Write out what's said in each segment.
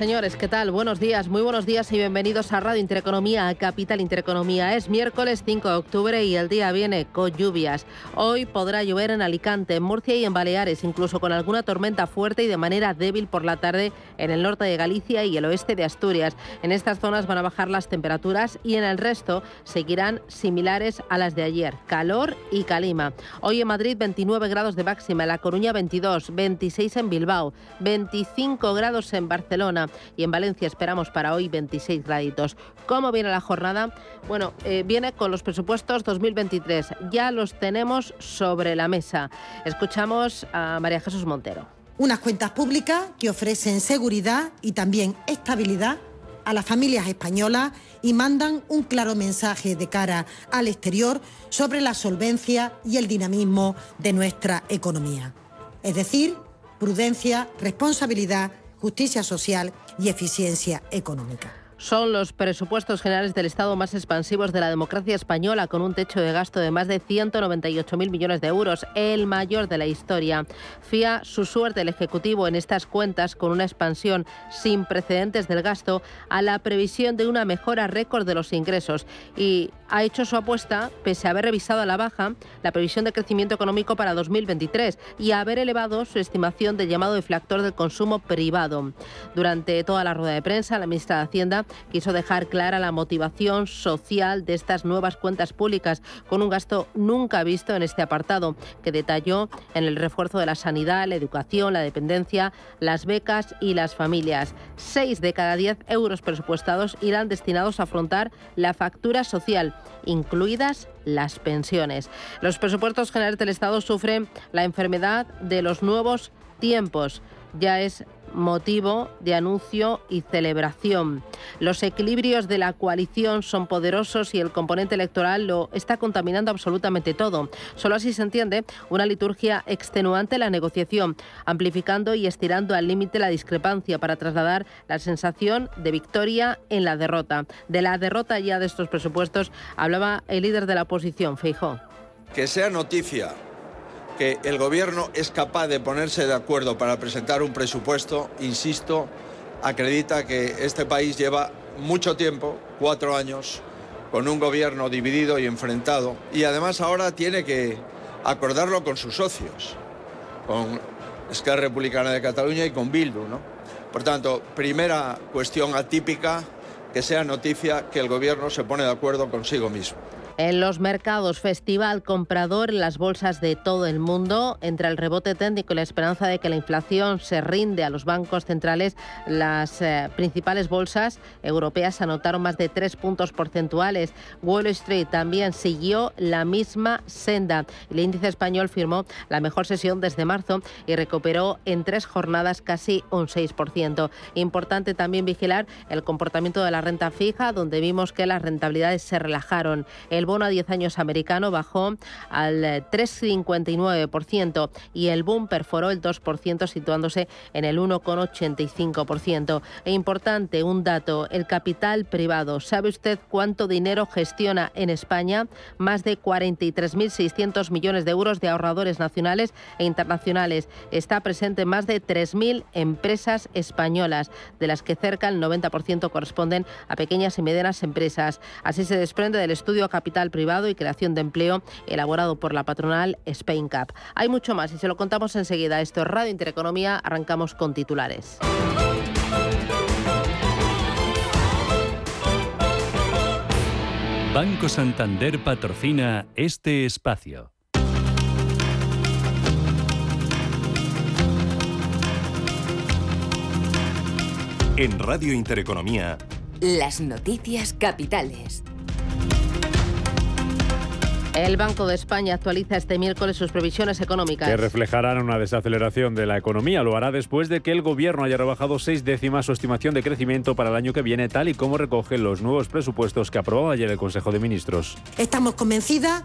Señores, ¿qué tal? Buenos días, muy buenos días y bienvenidos a Radio Intereconomía, a Capital Intereconomía. Es miércoles 5 de octubre y el día viene con lluvias. Hoy podrá llover en Alicante, en Murcia y en Baleares, incluso con alguna tormenta fuerte y de manera débil por la tarde en el norte de Galicia y el oeste de Asturias. En estas zonas van a bajar las temperaturas y en el resto seguirán similares a las de ayer. Calor y calima. Hoy en Madrid 29 grados de máxima, en La Coruña 22, 26 en Bilbao, 25 grados en Barcelona y en Valencia esperamos para hoy 26 graditos. ¿Cómo viene la jornada? Bueno, eh, viene con los presupuestos 2023. Ya los tenemos sobre la mesa. Escuchamos a María Jesús Montero. Unas cuentas públicas que ofrecen seguridad y también estabilidad a las familias españolas y mandan un claro mensaje de cara al exterior sobre la solvencia y el dinamismo de nuestra economía. Es decir, prudencia, responsabilidad justicia social y eficiencia económica. Son los presupuestos generales del Estado más expansivos de la democracia española, con un techo de gasto de más de 198.000 millones de euros, el mayor de la historia. Fía su suerte el Ejecutivo en estas cuentas con una expansión sin precedentes del gasto a la previsión de una mejora récord de los ingresos y ha hecho su apuesta pese a haber revisado a la baja la previsión de crecimiento económico para 2023 y haber elevado su estimación del llamado deflactor del consumo privado. Durante toda la rueda de prensa, la ministra de Hacienda quiso dejar clara la motivación social de estas nuevas cuentas públicas, con un gasto nunca visto en este apartado, que detalló en el refuerzo de la sanidad, la educación, la dependencia, las becas y las familias. Seis de cada diez euros presupuestados irán destinados a afrontar la factura social, incluidas las pensiones. Los presupuestos generales del Estado sufren la enfermedad de los nuevos tiempos. Ya es motivo de anuncio y celebración. Los equilibrios de la coalición son poderosos y el componente electoral lo está contaminando absolutamente todo. Solo así se entiende una liturgia extenuante en la negociación, amplificando y estirando al límite la discrepancia para trasladar la sensación de victoria en la derrota. De la derrota ya de estos presupuestos hablaba el líder de la oposición, Feijó. Que sea noticia que el Gobierno es capaz de ponerse de acuerdo para presentar un presupuesto, insisto, acredita que este país lleva mucho tiempo, cuatro años, con un Gobierno dividido y enfrentado, y además ahora tiene que acordarlo con sus socios, con Esquerra Republicana de Cataluña y con Bildu. ¿no? Por tanto, primera cuestión atípica, que sea noticia que el Gobierno se pone de acuerdo consigo mismo. En los mercados, festival comprador en las bolsas de todo el mundo. Entre el rebote técnico y la esperanza de que la inflación se rinde a los bancos centrales, las eh, principales bolsas europeas anotaron más de tres puntos porcentuales. Wall Street también siguió la misma senda. El índice español firmó la mejor sesión desde marzo y recuperó en tres jornadas casi un 6%. Importante también vigilar el comportamiento de la renta fija, donde vimos que las rentabilidades se relajaron. El bono a 10 años americano bajó al 3,59% y el boom perforó el 2% situándose en el 1,85%. E importante un dato, el capital privado. ¿Sabe usted cuánto dinero gestiona en España? Más de 43.600 millones de euros de ahorradores nacionales e internacionales. Está presente en más de 3.000 empresas españolas, de las que cerca el 90% corresponden a pequeñas y medianas empresas. Así se desprende del estudio Capital privado y creación de empleo elaborado por la patronal Spain Cup. Hay mucho más y se lo contamos enseguida. Esto es Radio Intereconomía. Arrancamos con titulares. Banco Santander patrocina este espacio. En Radio Intereconomía. Las noticias capitales. El Banco de España actualiza este miércoles sus previsiones económicas. Que reflejarán una desaceleración de la economía. Lo hará después de que el gobierno haya rebajado seis décimas su estimación de crecimiento para el año que viene, tal y como recogen los nuevos presupuestos que aprobó ayer el Consejo de Ministros. Estamos convencidas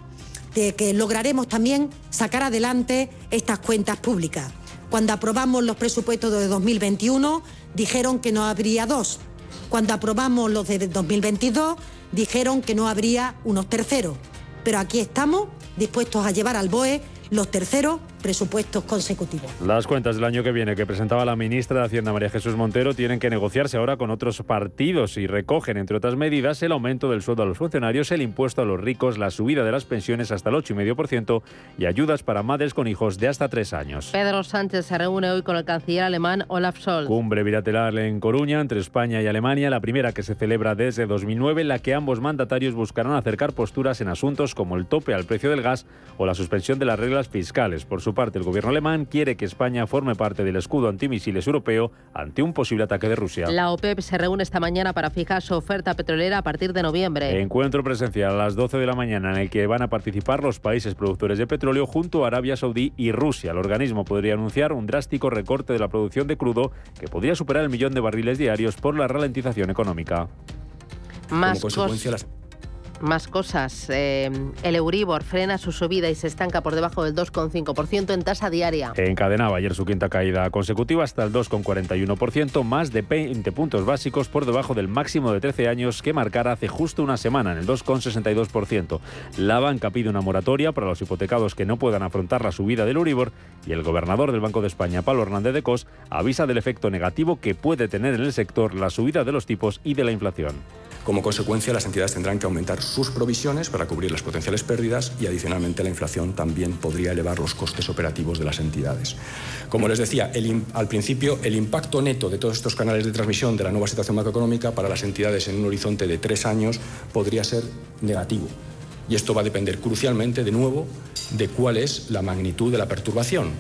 de que lograremos también sacar adelante estas cuentas públicas. Cuando aprobamos los presupuestos de 2021, dijeron que no habría dos. Cuando aprobamos los de 2022, dijeron que no habría unos terceros. Pero aquí estamos dispuestos a llevar al BOE los terceros presupuestos consecutivos. Las cuentas del año que viene que presentaba la ministra de Hacienda María Jesús Montero tienen que negociarse ahora con otros partidos y recogen, entre otras medidas, el aumento del sueldo a los funcionarios, el impuesto a los ricos, la subida de las pensiones hasta el 8,5% y ayudas para madres con hijos de hasta tres años. Pedro Sánchez se reúne hoy con el canciller alemán Olaf Scholz. Cumbre bilateral en Coruña entre España y Alemania, la primera que se celebra desde 2009, en la que ambos mandatarios buscarán acercar posturas en asuntos como el tope al precio del gas o la suspensión de las reglas fiscales. Por su parte, el gobierno alemán quiere que España forme parte del escudo antimisiles europeo ante un posible ataque de Rusia. La OPEP se reúne esta mañana para fijar su oferta petrolera a partir de noviembre. Encuentro presencial a las 12 de la mañana en el que van a participar los países productores de petróleo junto a Arabia Saudí y Rusia. El organismo podría anunciar un drástico recorte de la producción de crudo que podría superar el millón de barriles diarios por la ralentización económica. Más cosas. Más cosas. Eh, el Euribor frena su subida y se estanca por debajo del 2,5% en tasa diaria. Encadenaba ayer su quinta caída consecutiva hasta el 2,41%, más de 20 puntos básicos por debajo del máximo de 13 años que marcara hace justo una semana, en el 2,62%. La banca pide una moratoria para los hipotecados que no puedan afrontar la subida del Euribor y el gobernador del Banco de España, Pablo Hernández de Cos, avisa del efecto negativo que puede tener en el sector la subida de los tipos y de la inflación. Como consecuencia, las entidades tendrán que aumentar sus provisiones para cubrir las potenciales pérdidas y, adicionalmente, la inflación también podría elevar los costes operativos de las entidades. Como les decía al principio, el impacto neto de todos estos canales de transmisión de la nueva situación macroeconómica para las entidades en un horizonte de tres años podría ser negativo. Y esto va a depender crucialmente, de nuevo, de cuál es la magnitud de la perturbación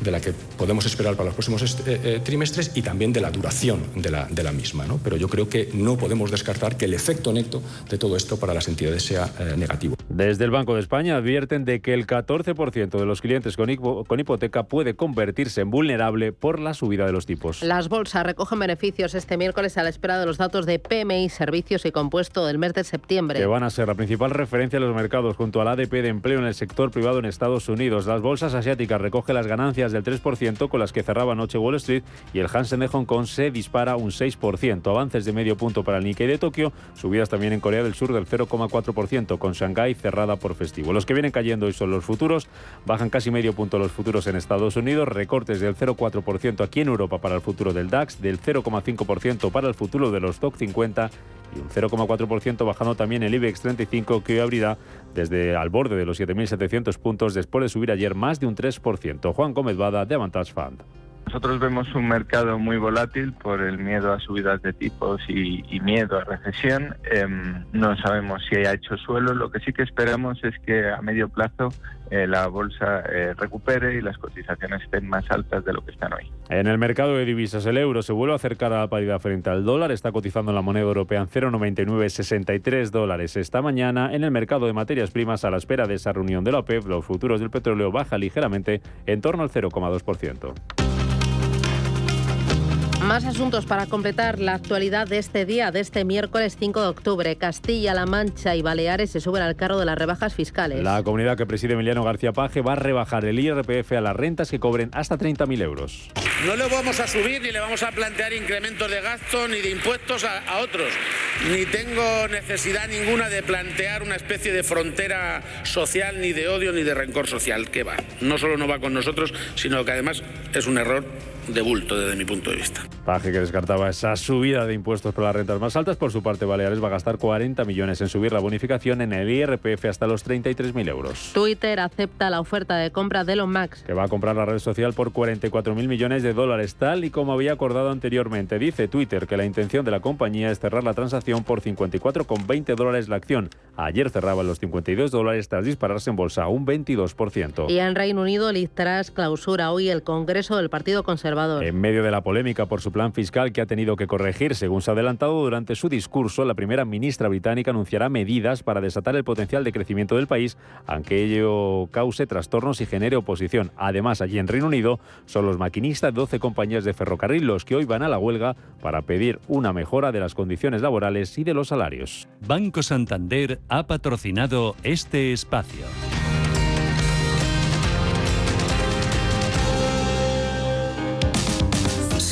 de la que podemos esperar para los próximos eh, eh, trimestres y también de la duración de la, de la misma. ¿no? Pero yo creo que no podemos descartar que el efecto neto de todo esto para las entidades sea eh, negativo. Desde el Banco de España advierten de que el 14% de los clientes con, con hipoteca puede convertirse en vulnerable por la subida de los tipos. Las bolsas recogen beneficios este miércoles a la espera de los datos de PMI, servicios y compuesto del mes de septiembre. Que van a ser la principal referencia de los mercados junto al ADP de empleo en el sector privado en Estados Unidos. Las bolsas asiáticas recogen las ganancias del 3% con las que cerraba anoche Wall Street y el Hansen de Hong Kong se dispara un 6%. Avances de medio punto para el Nikkei de Tokio, subidas también en Corea del Sur del 0,4% con Shanghái cerrada por festivo. Los que vienen cayendo hoy son los futuros, bajan casi medio punto los futuros en Estados Unidos, recortes del 0,4% aquí en Europa para el futuro del DAX, del 0,5% para el futuro de los TOC 50 y un 0,4% bajando también el IBEX 35 que hoy abrirá desde al borde de los 7.700 puntos después de subir ayer más de un 3%. Juan Gómez Bada de Avantage Fund. Nosotros vemos un mercado muy volátil por el miedo a subidas de tipos y, miedo a recesión. Em, no sabemos si haya hecho suelo. Lo que sí que esperamos es que a medio plazo eh, la bolsa eh, recupere y las cotizaciones estén más altas de lo que están hoy. En el mercado de divisas, el euro se vuelve a acercar a la paridad frente al dólar. Está cotizando la moneda europea en 0,9963 dólares esta mañana. En el mercado de materias primas, a la espera de esa reunión de la OPEP, los futuros del petróleo bajan ligeramente en torno al 0,2%. Más asuntos para completar la actualidad de este día, de este miércoles 5 de octubre. Castilla-La Mancha y Baleares se suben al carro de las rebajas fiscales. La comunidad que preside Emiliano García Paje va a rebajar el IRPF a las rentas que cobren hasta 30.000 euros. No le vamos a subir ni le vamos a plantear incrementos de gasto ni de impuestos a, a otros. Ni tengo necesidad ninguna de plantear una especie de frontera social, ni de odio, ni de rencor social. Que va. No solo no va con nosotros, sino que además es un error de bulto desde mi punto de vista. Paje que descartaba esa subida de impuestos por las rentas más altas. Por su parte, Baleares va a gastar 40 millones en subir la bonificación en el IRPF hasta los 33.000 euros. Twitter acepta la oferta de compra de Elon Musk. Que va a comprar la red social por 44.000 millones de dólares, tal y como había acordado anteriormente. Dice Twitter que la intención de la compañía es cerrar la transacción por 54,20 dólares la acción. Ayer cerraban los 52 dólares tras dispararse en bolsa un 22%. Y en Reino Unido, Liz Truss clausura hoy el Congreso del Partido Conservador. En medio de la polémica por su plan fiscal que ha tenido que corregir. Según se ha adelantado durante su discurso, la primera ministra británica anunciará medidas para desatar el potencial de crecimiento del país, aunque ello cause trastornos y genere oposición. Además, allí en Reino Unido son los maquinistas de 12 compañías de ferrocarril los que hoy van a la huelga para pedir una mejora de las condiciones laborales y de los salarios. Banco Santander ha patrocinado este espacio.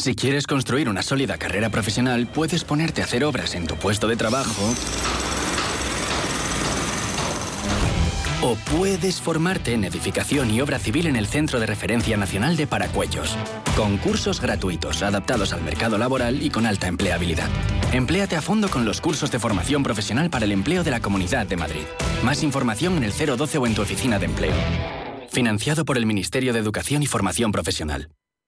Si quieres construir una sólida carrera profesional, puedes ponerte a hacer obras en tu puesto de trabajo o puedes formarte en edificación y obra civil en el Centro de Referencia Nacional de Paracuellos. Con cursos gratuitos adaptados al mercado laboral y con alta empleabilidad. Empléate a fondo con los cursos de formación profesional para el empleo de la Comunidad de Madrid. Más información en el 012 o en tu oficina de empleo. Financiado por el Ministerio de Educación y Formación Profesional.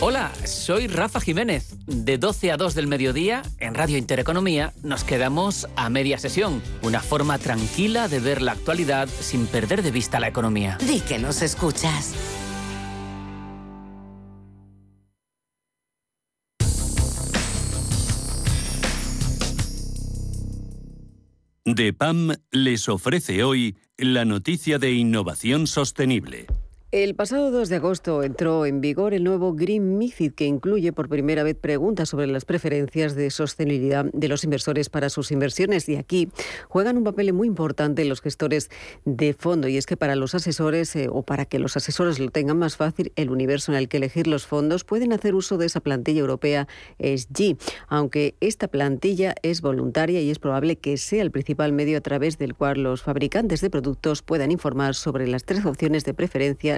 Hola, soy Rafa Jiménez. De 12 a 2 del mediodía, en Radio Intereconomía, nos quedamos a media sesión. Una forma tranquila de ver la actualidad sin perder de vista la economía. Di que nos escuchas. DEPAM les ofrece hoy la noticia de innovación sostenible. El pasado 2 de agosto entró en vigor el nuevo Green MIFID que incluye por primera vez preguntas sobre las preferencias de sostenibilidad de los inversores para sus inversiones. Y aquí juegan un papel muy importante los gestores de fondo y es que para los asesores eh, o para que los asesores lo tengan más fácil el universo en el que elegir los fondos pueden hacer uso de esa plantilla europea SG, aunque esta plantilla es voluntaria y es probable que sea el principal medio a través del cual los fabricantes de productos puedan informar sobre las tres opciones de preferencia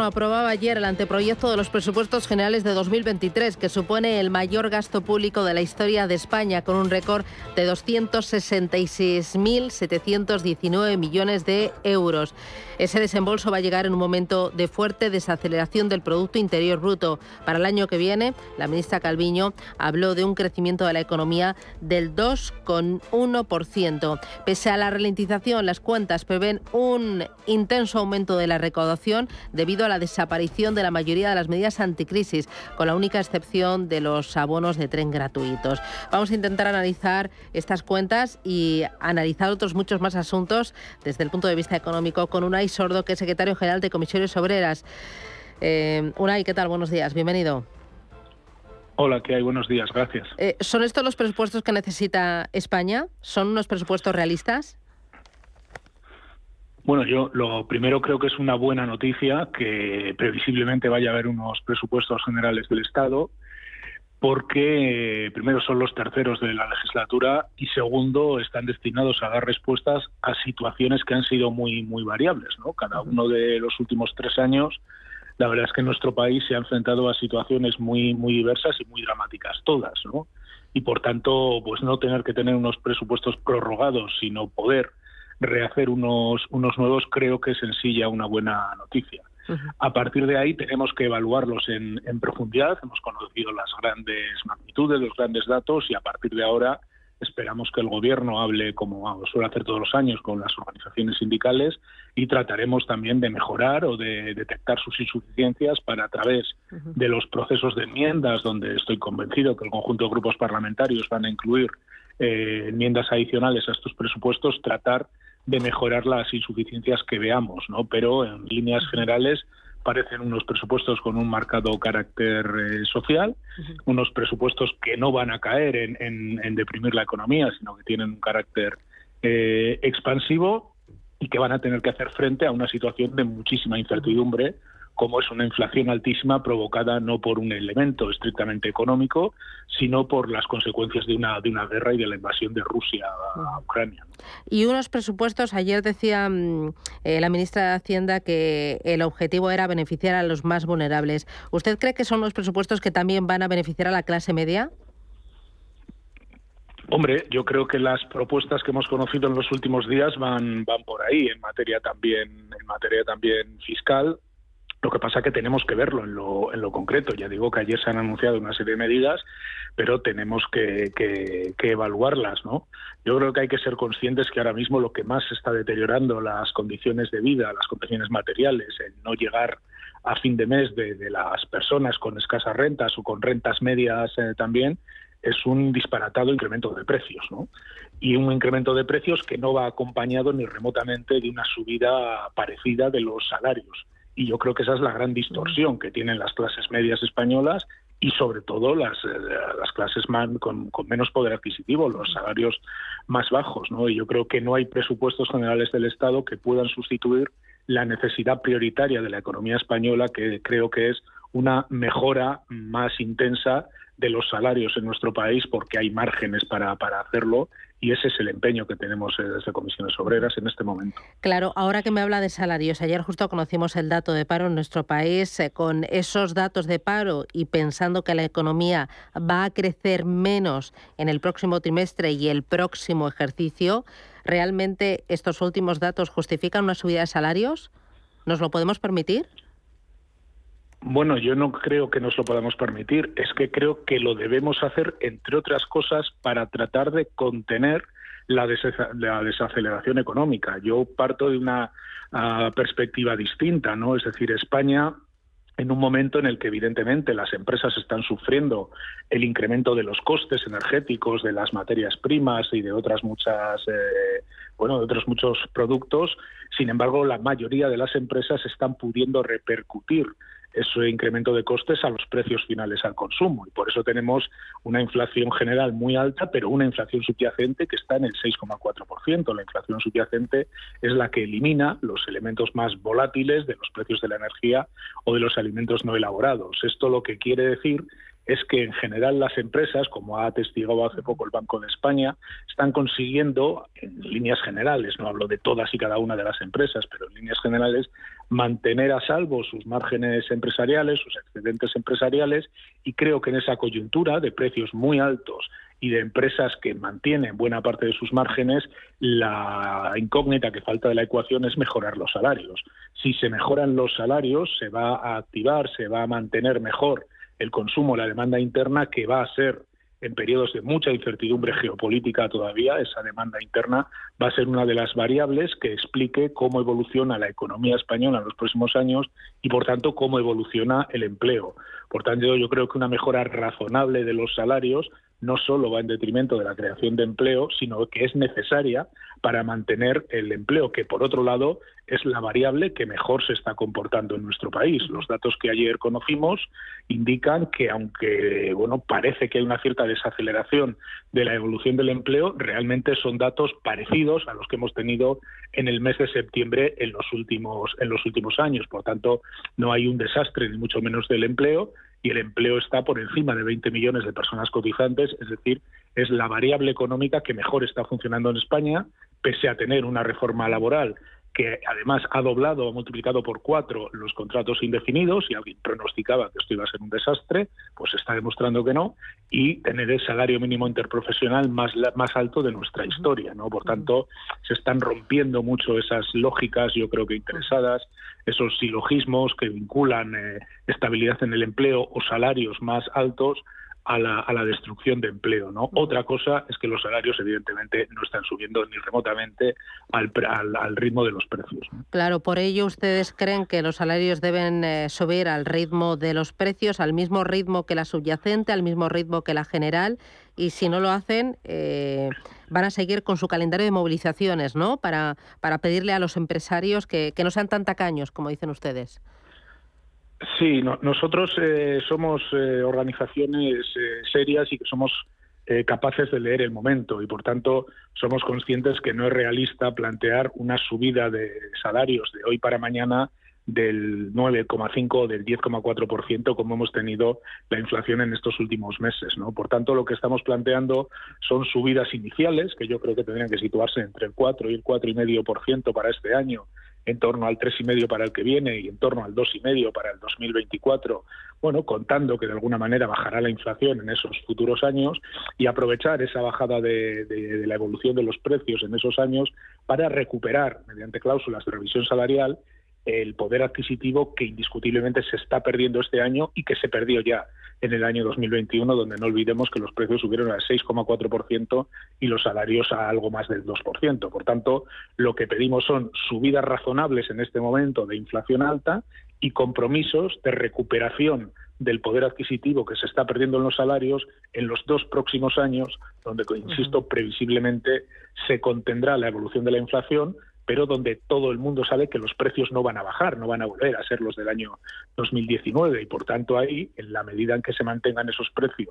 Gobierno aprobaba ayer el anteproyecto de los presupuestos generales de 2023, que supone el mayor gasto público de la historia de España, con un récord de 266.719 millones de euros. Ese desembolso va a llegar en un momento de fuerte desaceleración del Producto Interior Bruto. Para el año que viene, la ministra Calviño habló de un crecimiento de la economía del 2,1%. Pese a la ralentización, las cuentas prevén un intenso aumento de la recaudación debido a la desaparición de la mayoría de las medidas anticrisis, con la única excepción de los abonos de tren gratuitos. Vamos a intentar analizar estas cuentas y analizar otros muchos más asuntos desde el punto de vista económico con Unai Sordo, que es secretario general de Comisiones Obreras. Eh, Unai, ¿qué tal? Buenos días, bienvenido. Hola, ¿qué hay? Buenos días, gracias. Eh, ¿Son estos los presupuestos que necesita España? ¿Son unos presupuestos realistas? Bueno, yo lo primero creo que es una buena noticia que previsiblemente vaya a haber unos presupuestos generales del Estado, porque eh, primero son los terceros de la legislatura y segundo están destinados a dar respuestas a situaciones que han sido muy muy variables, ¿no? Cada uno de los últimos tres años la verdad es que nuestro país se ha enfrentado a situaciones muy, muy diversas y muy dramáticas, todas, ¿no? Y por tanto, pues no tener que tener unos presupuestos prorrogados, sino poder rehacer unos, unos nuevos, creo que es en sí ya una buena noticia. A partir de ahí tenemos que evaluarlos en, en profundidad, hemos conocido las grandes magnitudes, los grandes datos y a partir de ahora Esperamos que el Gobierno hable, como suele hacer todos los años, con las organizaciones sindicales y trataremos también de mejorar o de detectar sus insuficiencias para, a través de los procesos de enmiendas, donde estoy convencido que el conjunto de grupos parlamentarios van a incluir eh, enmiendas adicionales a estos presupuestos, tratar de mejorar las insuficiencias que veamos, ¿no? Pero en líneas generales parecen unos presupuestos con un marcado carácter eh, social, unos presupuestos que no van a caer en, deprimir la economía, sino que tienen un carácter eh, expansivo y que van a tener que hacer frente a una situación de muchísima incertidumbre como es una inflación altísima provocada no por un elemento estrictamente económico, sino por las consecuencias de una, de una guerra y de la invasión de Rusia a Ucrania. Y unos presupuestos, ayer decía mm, eh, la ministra de Hacienda que el objetivo era beneficiar a los más vulnerables. ¿Usted cree que son los presupuestos que también van a beneficiar a la clase media? Hombre, yo creo que las propuestas que hemos conocido en los últimos días van, van por ahí en materia también en materia también fiscal lo que pasa es que tenemos que verlo en lo, en lo concreto. Ya digo que ayer se han anunciado una serie de medidas, pero tenemos que, que, evaluarlas. ¿no? Yo creo que hay que ser conscientes que ahora mismo lo que más está deteriorando las condiciones de vida, las condiciones materiales, el no llegar a fin de mes de, las personas con escasas rentas o con rentas medias eh, también, es un disparatado incremento de precios, ¿no? Y un incremento de precios que no va acompañado ni remotamente de una subida parecida de los salarios y yo creo que esa es la gran distorsión que tienen las clases medias españolas y sobre todo las, eh, las clases con, menos poder adquisitivo, los salarios más bajos. ¿no? Y yo creo que no hay presupuestos generales del Estado que puedan sustituir la necesidad prioritaria de la economía española, que creo que es una mejora más intensa de los salarios en nuestro país, porque hay márgenes para, para hacerlo y ese es el empeño que tenemos eh, desde Comisiones Obreras en este momento. Claro, ahora que me habla de salarios, ayer justo conocimos el dato de paro en nuestro país, eh, con esos datos de paro y pensando que la economía va a crecer menos en el próximo trimestre y el próximo ejercicio, ¿realmente estos últimos datos justifican una subida de salarios? ¿Nos lo podemos permitir? Bueno, yo no creo que nos lo podamos permitir, es que creo que lo debemos hacer, entre otras cosas, para tratar de contener la, desaceleración económica. Yo parto de una ah, perspectiva distinta, ¿no? Es decir, España en un momento en el que evidentemente las empresas están sufriendo el incremento de los costes energéticos, de las materias primas y de otras muchas, eh, bueno, de otros muchos productos. Sin embargo, la mayoría de las empresas están pudiendo repercutir ese incremento de costes a los precios finales al consumo. Y por eso tenemos una inflación general muy alta, pero una inflación subyacente que está en el 6,4%. La inflación subyacente es la que elimina los elementos más volátiles de los precios de la energía o de los alimentos no elaborados. Esto lo que quiere decir es que en general las empresas, como ha atestigado hace poco el Banco de España, están consiguiendo, en líneas generales, no hablo de todas y cada una de las empresas, pero en líneas generales, mantener a salvo sus márgenes empresariales, sus excedentes empresariales, y creo que en esa coyuntura de precios muy altos y de empresas que mantienen buena parte de sus márgenes, la incógnita que falta de la ecuación es mejorar los salarios. Si se mejoran los salarios, se va a activar, se va a mantener mejor el consumo, la demanda interna, que va a ser en periodos de mucha incertidumbre geopolítica todavía, esa demanda interna va a ser una de las variables que explique cómo evoluciona la economía española en los próximos años y, por tanto, cómo evoluciona el empleo. Por tanto, yo creo que una mejora razonable de los salarios no solo va en detrimento de la creación de empleo, sino que es necesaria para mantener el empleo, que por otro lado es la variable que mejor se está comportando en nuestro país. Los datos que ayer conocimos indican que aunque bueno, parece que hay una cierta desaceleración de la evolución del empleo, realmente son datos parecidos a los que hemos tenido en el mes de septiembre en los últimos en los últimos años. Por tanto, no hay un desastre ni mucho menos del empleo y el empleo está por encima de 20 millones de personas cotizantes, es decir, es la variable económica que mejor está funcionando en España, pese a tener una reforma laboral que además ha doblado, ha multiplicado por cuatro los contratos indefinidos, y alguien pronosticaba que esto iba a ser un desastre, pues está demostrando que no, y tener el salario mínimo interprofesional más, más alto de nuestra historia. ¿no? Por tanto, se están rompiendo mucho esas lógicas, yo creo que interesadas, esos silogismos que vinculan eh, estabilidad en el empleo o salarios más altos a la, a la, destrucción de empleo. ¿no? Otra cosa es que los salarios, evidentemente, no están subiendo ni remotamente al, al, ritmo de los precios. Claro, por ello ustedes creen que los salarios deben eh, subir al ritmo de los precios, al mismo ritmo que la subyacente, al mismo ritmo que la general, y si no lo hacen, eh, van a seguir con su calendario de movilizaciones, ¿no? Para, para pedirle a los empresarios que, que no sean tan tacaños, como dicen ustedes. Sí, nosotros eh, somos eh, organizaciones eh, serias y que somos capaces de leer el momento y por tanto somos conscientes que no es realista plantear una subida de salarios de hoy para mañana del 9,5 o del 10,4% como hemos tenido la inflación en estos últimos meses. ¿no? Por tanto, lo que estamos planteando son subidas iniciales, que yo creo que tendrían que situarse entre el 4 y el 4,5% para este año en torno al 3,5 para el que viene y en torno al 2,5 para el 2024, bueno, contando que de alguna manera bajará la inflación en esos futuros años y aprovechar esa bajada de, de la evolución de los precios en esos años para recuperar, mediante cláusulas de revisión salarial, el poder adquisitivo que indiscutiblemente se está perdiendo este año y que se perdió ya en el año 2021, donde no olvidemos que los precios subieron al 6,4% y los salarios a algo más del 2%. Por tanto, lo que pedimos son subidas razonables en este momento de inflación alta y compromisos de recuperación del poder adquisitivo que se está perdiendo en los salarios en los dos próximos años, donde, insisto, previsiblemente se contendrá la evolución de la inflación, pero donde todo el mundo sabe que los precios no van a bajar, no van a volver a ser los del año 2019 y por tanto ahí, en la medida en que se mantengan esos precios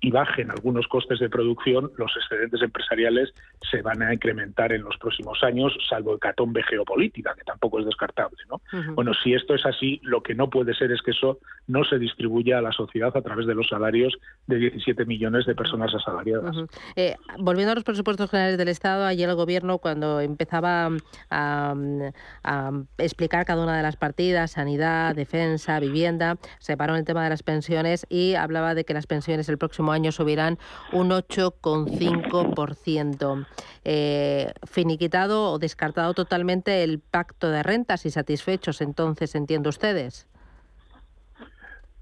y bajen algunos costes de producción, los excedentes empresariales se van a incrementar en los próximos años, salvo hecatombe geopolítica, que tampoco es descartable. ¿no? Bueno, si esto es así, lo que no puede ser es que eso no se distribuya a la sociedad a través de los salarios de 17 millones de personas asalariadas. Eh, volviendo a los presupuestos generales del Estado, ayer el Gobierno, cuando empezaba a, explicar cada una de las partidas, sanidad, defensa, vivienda, separó el tema de las pensiones y hablaba de que las pensiones el próximo año subirán un 8,5%. Eh, finiquitado o descartado totalmente el pacto de rentas y satisfechos entonces, entiendo ustedes.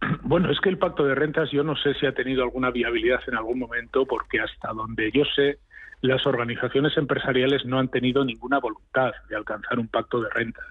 Bueno, es que el pacto de rentas yo no sé si ha tenido alguna viabilidad en algún momento porque hasta donde yo sé las organizaciones empresariales no han tenido ninguna voluntad de alcanzar un pacto de rentas.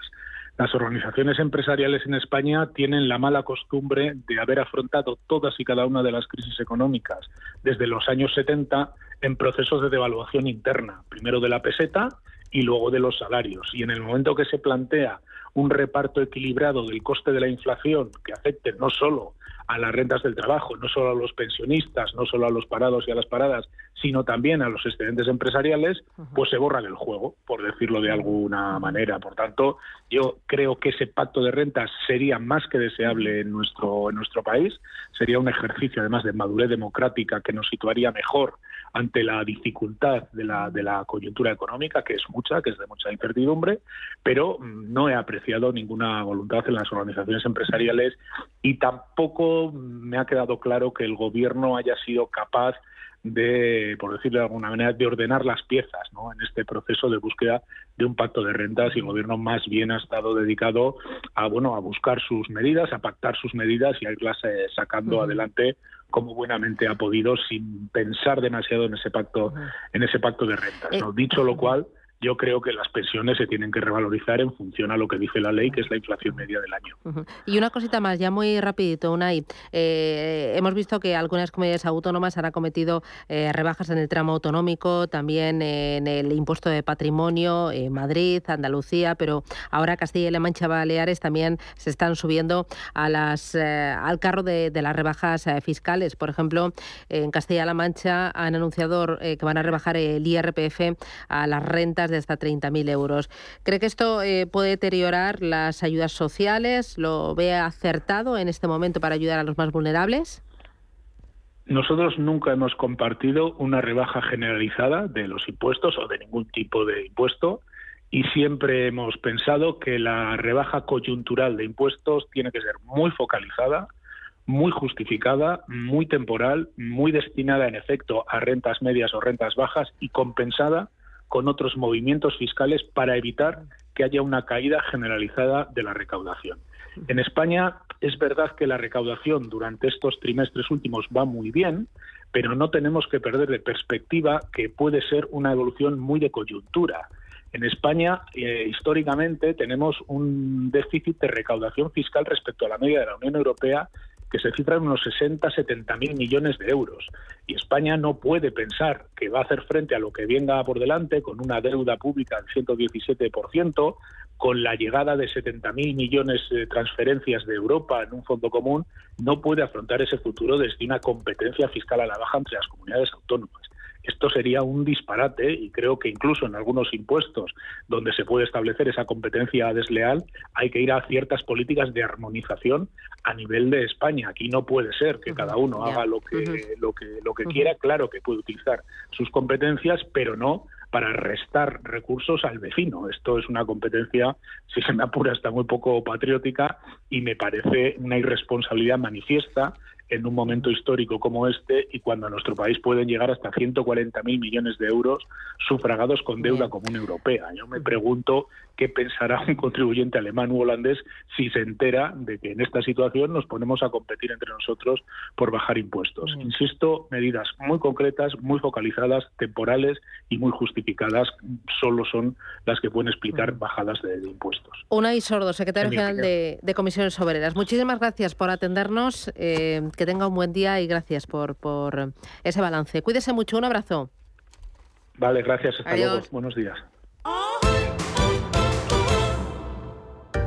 Las organizaciones empresariales en España tienen la mala costumbre de haber afrontado todas y cada una de las crisis económicas desde los años 70 en procesos de devaluación interna, primero de la peseta y luego de los salarios. Y en el momento que se plantea un reparto equilibrado del coste de la inflación que afecte no solo a las rentas del trabajo, no solo a los pensionistas, no solo a los parados y a las paradas, sino también a los excedentes empresariales, pues se borra del juego, por decirlo de alguna manera. Por tanto, yo creo que ese pacto de rentas sería más que deseable en nuestro, en nuestro país, sería un ejercicio además de madurez democrática que nos situaría mejor ante la dificultad de la, de la coyuntura económica, que es mucha, que es de mucha incertidumbre, pero mm, no he apreciado ninguna voluntad en las organizaciones empresariales y tampoco me ha quedado claro que el gobierno haya sido capaz de, por decirlo de alguna manera, de ordenar las piezas ¿no? en este proceso de búsqueda de un pacto de rentas y el gobierno más bien ha estado dedicado a bueno a buscar sus medidas, a pactar sus medidas y a irlas eh, sacando adelante como buenamente ha podido sin pensar demasiado en ese pacto en ese pacto de rentas. ¿no? Dicho lo cual, yo creo que las pensiones se tienen que revalorizar en función a lo que dice la ley, que es la inflación media del año. Y una cosita más, ya muy rapidito, Unai. Eh, hemos visto que algunas comunidades autónomas han acometido eh, rebajas en el tramo autonómico, también en el impuesto de patrimonio, en Madrid, Andalucía, pero ahora Castilla y La Mancha Baleares también se están subiendo a las, eh, al carro de, de las rebajas fiscales. Por ejemplo, en Castilla-La Mancha han anunciado que van a rebajar el IRPF a las rentas de hasta 30.000 euros. ¿Cree que esto eh, puede deteriorar las ayudas sociales? ¿Lo ve acertado en este momento para ayudar a los más vulnerables? Nosotros nunca hemos compartido una rebaja generalizada de los impuestos o de ningún tipo de impuesto y siempre hemos pensado que la rebaja coyuntural de impuestos tiene que ser muy focalizada, muy justificada, muy temporal, muy destinada en efecto a rentas medias o rentas bajas y compensada con otros movimientos fiscales para evitar que haya una caída generalizada de la recaudación. En España es verdad que la recaudación durante estos trimestres últimos va muy bien, pero no tenemos que perder de perspectiva que puede ser una evolución muy de coyuntura. En España, eh, históricamente, tenemos un déficit de recaudación fiscal respecto a la media de la Unión Europea que se cifra en unos 60, 70 mil millones de euros. Y España no puede pensar que va a hacer frente a lo que venga por delante con una deuda pública del 117%, con la llegada de 70 mil millones de transferencias de Europa en un fondo común, no puede afrontar ese futuro desde una competencia fiscal a la baja entre las comunidades autónomas. Esto sería un disparate y creo que incluso en algunos impuestos donde se puede establecer esa competencia desleal hay que ir a ciertas políticas de armonización a nivel de España. Aquí no puede ser que cada uno haga lo que, lo que, lo que quiera. Claro que puede utilizar sus competencias, pero no para restar recursos al vecino. Esto es una competencia, si se me apura, está muy poco patriótica y me parece una irresponsabilidad manifiesta en un momento histórico como este y cuando a nuestro país pueden llegar hasta 140.000 millones de euros sufragados con deuda común europea. Yo me pregunto qué pensará un contribuyente alemán u holandés si se entera de que en esta situación nos ponemos a competir entre nosotros por bajar impuestos. Insisto, medidas muy concretas, muy focalizadas, temporales y muy justificadas solo son las que pueden explicar bajadas de, impuestos. Unai Sordo, secretario general de, Comisiones Obreras. Muchísimas gracias por atendernos. Eh, que tenga un buen día y gracias por, por ese balance. Cuídese mucho. Un abrazo. Vale, gracias. Hasta luego. Buenos días.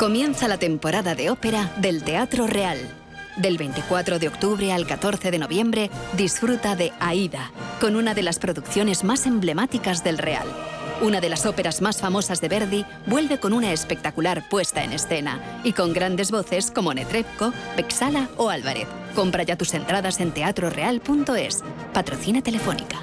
Comienza la temporada de ópera del Teatro Real. Del 24 de octubre al 14 de noviembre, disfruta de Aida, con una de las producciones más emblemáticas del Real. Una de las óperas más famosas de Verdi vuelve con una espectacular puesta en escena y con grandes voces como Netrebko, Pexala o Álvarez. Compra ya tus entradas en teatroreal.es. Patrocina Telefónica.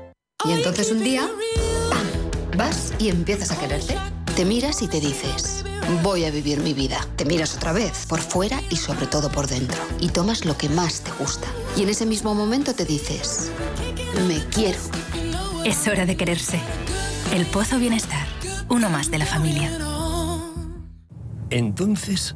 Y entonces un día, ¡pam! Vas y empiezas a quererte. Te miras y te dices, voy a vivir mi vida. Te miras otra vez, por fuera y sobre todo por dentro. Y tomas lo que más te gusta. Y en ese mismo momento te dices, me quiero. Es hora de quererse. El Pozo Bienestar, uno más de la familia. Entonces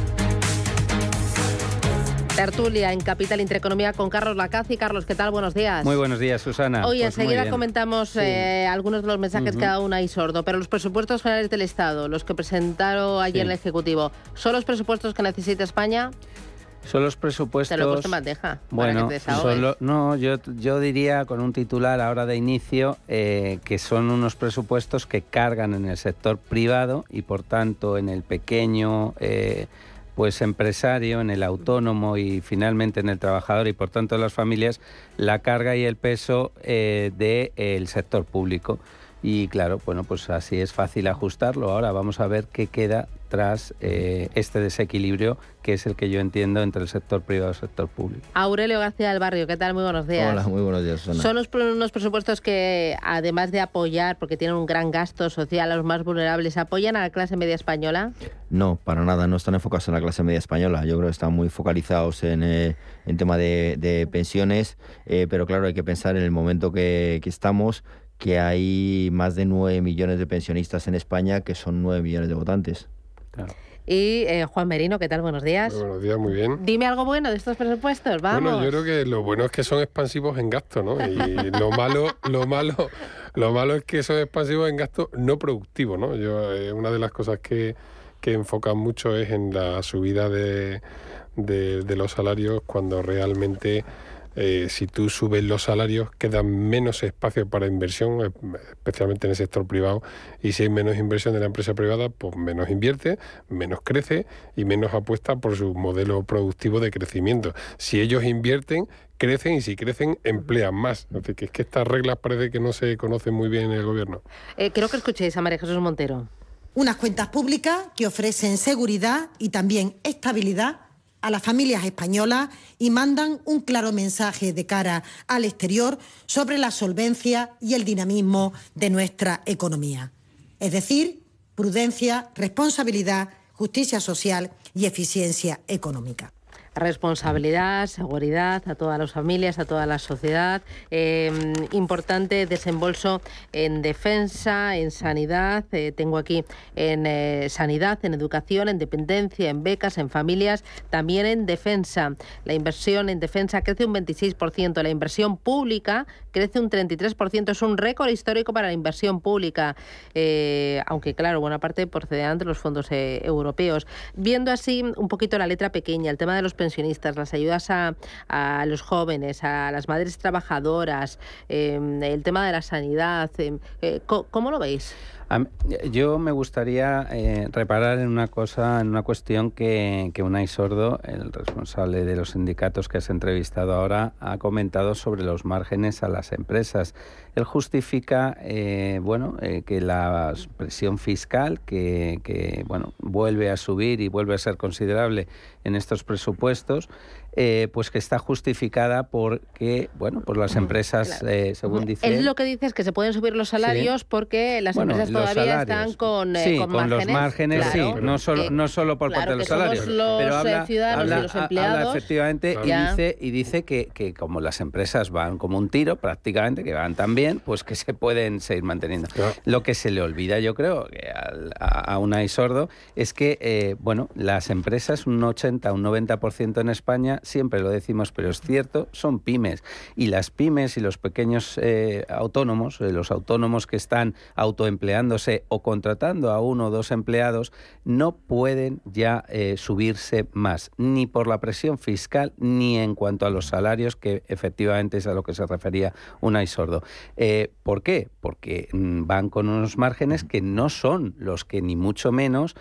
Tertulia en Capital Intereconomía con Carlos Lacazi. Carlos, ¿qué tal? Buenos días. Muy buenos días, Susana. Hoy Pues enseguida comentamos eh, algunos de los mensajes que ha dado una y sordo, pero los presupuestos generales del Estado, los que presentaron ayer Sí. el Ejecutivo, ¿son los presupuestos que necesita España? Son los presupuestos. Te lo he puesto en bandeja. para Bueno, que te lo- no, yo, yo diría con un titular ahora de inicio eh, que son unos presupuestos que cargan en el sector privado y por tanto en el pequeño eh, pues empresario, en el autónomo y finalmente en el trabajador y por tanto en las familias la carga y el peso eh, del sector público. Y claro, bueno, pues así es fácil ajustarlo. Ahora vamos a ver qué queda tras eh, este desequilibrio que es el que yo entiendo entre el sector privado y el sector público. Aurelio García del Barrio, ¿qué tal? Muy buenos días. Hola, muy buenos días, Susana. Son unos presupuestos que, además de apoyar, porque tienen un gran gasto social a los más vulnerables, apoyan a la clase media española. No, para nada, no están enfocados en la clase media española. Yo creo que están muy focalizados en, eh, en tema de, de pensiones, eh, pero claro, hay que pensar en el momento que, que estamos, que hay más de 9 millones de pensionistas en España, que son 9 millones de votantes. Y eh, Juan Merino, ¿qué tal? Buenos días. Muy buenos días, muy bien. Dime algo bueno de estos presupuestos, vamos. Bueno, yo creo que lo bueno es que son expansivos en gasto, ¿no? Y lo malo, lo malo, lo malo es que son expansivos en gasto no productivo, ¿no? Yo eh, una de las cosas que, que enfocan mucho es en la subida de, de, de los salarios cuando realmente eh, si tú subes los salarios queda menos espacio para inversión, eh, especialmente en el sector privado, y si hay menos inversión de la empresa privada, pues menos invierte, menos crece y menos apuesta por su modelo productivo de crecimiento. Si ellos invierten, crecen y si crecen, emplean más. Así que es que estas reglas parece que no se conocen muy bien en el gobierno. Eh, creo que escuchéis a María Jesús Montero. Unas cuentas públicas que ofrecen seguridad y también estabilidad a las familias españolas y mandan un claro mensaje de cara al exterior sobre la solvencia y el dinamismo de nuestra economía. Es decir, prudencia, responsabilidad, justicia social y eficiencia económica. Responsabilidad, seguridad a todas las familias, a toda la sociedad. Eh, importante desembolso en defensa, en sanidad. eh, tengo aquí en eh, sanidad, en educación, en dependencia, en becas, en familias, también en defensa. La inversión en defensa crece un 26%, la inversión pública crece un 33%. Es un récord histórico para la inversión pública, eh, aunque claro, buena parte procederán de los fondos europeos. Viendo así un poquito la letra pequeña, el tema de los pensionistas, las ayudas a, a los jóvenes, a las madres trabajadoras, eh, el tema de la sanidad, eh, eh, ¿co- ¿cómo lo veis? Yo me gustaría eh, reparar en una cosa, en una cuestión que, que Unai Sordo, el responsable de los sindicatos que has entrevistado ahora, ha comentado sobre los márgenes a las empresas. Él justifica, eh, bueno, eh, que la presión fiscal, que, que, bueno, vuelve a subir y vuelve a ser considerable en estos presupuestos, eh, pues que está justificada porque, bueno, pues las empresas, eh, según dice... Es lo que dices, que se pueden subir los salarios porque las empresas todavía están con, sí, con, con los márgenes, sí, no solo, no solo por parte de los salarios, pero habla, ciudadanos y los empleados, efectivamente y dice, y dice que, que, como las empresas van como un tiro prácticamente, que van tan bien, pues que se pueden seguir manteniendo. Lo que se le olvida, yo creo, a, a Unai Sordo, es que, eh, bueno, las empresas, un 80, un 90% en España, siempre lo decimos, pero es cierto, son pymes. Y las pymes y los pequeños eh, autónomos, eh, los autónomos que están autoempleándose o contratando a uno o dos empleados, no pueden ya subirse más, ni por la presión fiscal, ni en cuanto a los salarios, que efectivamente es a lo que se refería Unai Sordo. ¿Por qué? Porque mm, van con unos márgenes que no son los que ni mucho menos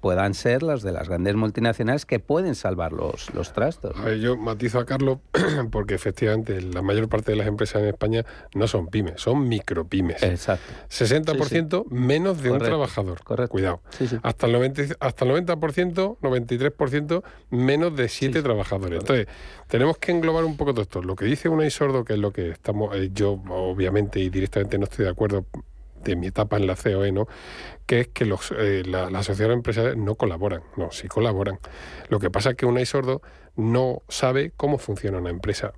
puedan ser los de las grandes multinacionales que pueden salvar los, los trastos. Yo matizo a Carlos porque efectivamente la mayor parte de las empresas en España no son pymes, son micropymes. Exacto. 60% menos de un trabajador. Correcto. Cuidado. Hasta el 90%, hasta el 90%, 93% menos de 7 trabajadores. Entonces, tenemos que englobar un poco todo esto. Lo que dice Unai Sordo, que es lo que estamos, eh, yo obviamente y directamente no estoy de acuerdo de mi etapa en la COE, ¿no? que es que los, eh, la, la, sociedad empresarial no colaboran, no, sí colaboran. Lo que pasa es que un sordo no sabe cómo funciona una empresa,